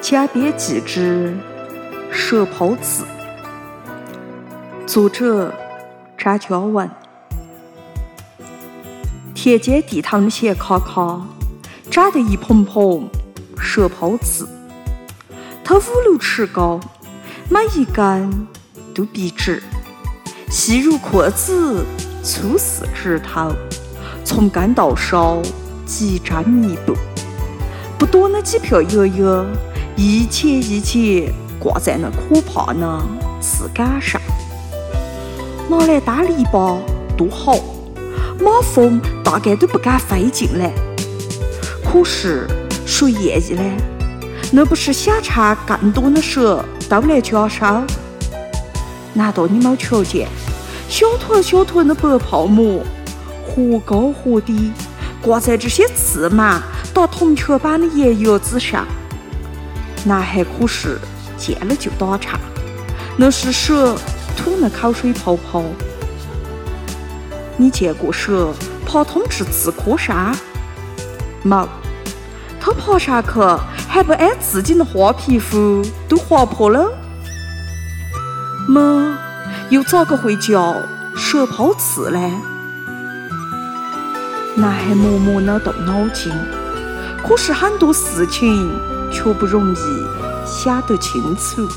家边几只蛇泡糍，作者张嘉文。田间地头的咸卡卡，长得一蓬蓬蛇泡子，它五六尺高，每一根都笔直，细如筷子，粗似指头，从根到梢极粘密布，不多那几片叶叶。一节一节挂在那可怕的刺杆上，拿来当篱笆多好，马蜂大概都不敢飞进来。可是谁愿意呢？那不是想馋更多的蛇都来夹烧？难道你没瞧见小团小团的白泡沫，忽高忽低，挂在这些刺满打铜球般的叶叶子上？男孩可是见了就打颤，那是蛇吐的口水泡泡。你见过蛇爬通至刺科上？没，它爬上去还不挨自己的花皮肤都划破了？么又咋个会叫蛇泡刺呢？男孩默默的动脑筋，可是很多事情。却不容易想得清楚。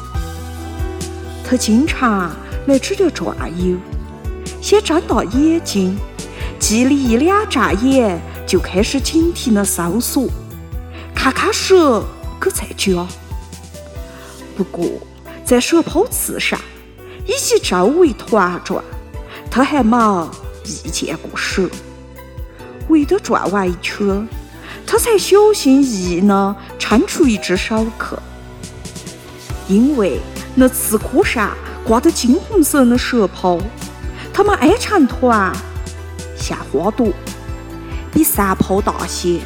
他经常来这里转悠，先睁大眼睛，记里一两眨眼，就开始警惕的搜索，看看蛇可在家。不过在蛇泡刺上以及周围团转，他还没遇见过蛇。围着转完一圈。他才小心翼翼地伸出一只手去，因为那刺壳上挂的金红色的蛇泡，它们挨成团，像花朵，比山泡大些，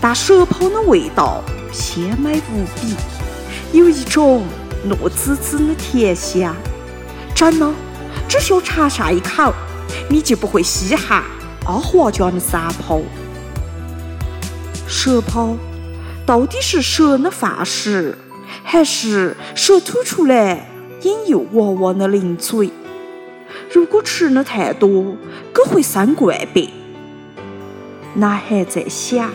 但蛇泡的味道鲜美无比，有一种糯滋滋的甜香，真的，只需尝上一口，你就不会稀罕阿华家的山泡。蛇泡到底是蛇的饭食，还是蛇吐出来引诱娃娃的零嘴？如果吃的太多，可会生怪病。男孩在想。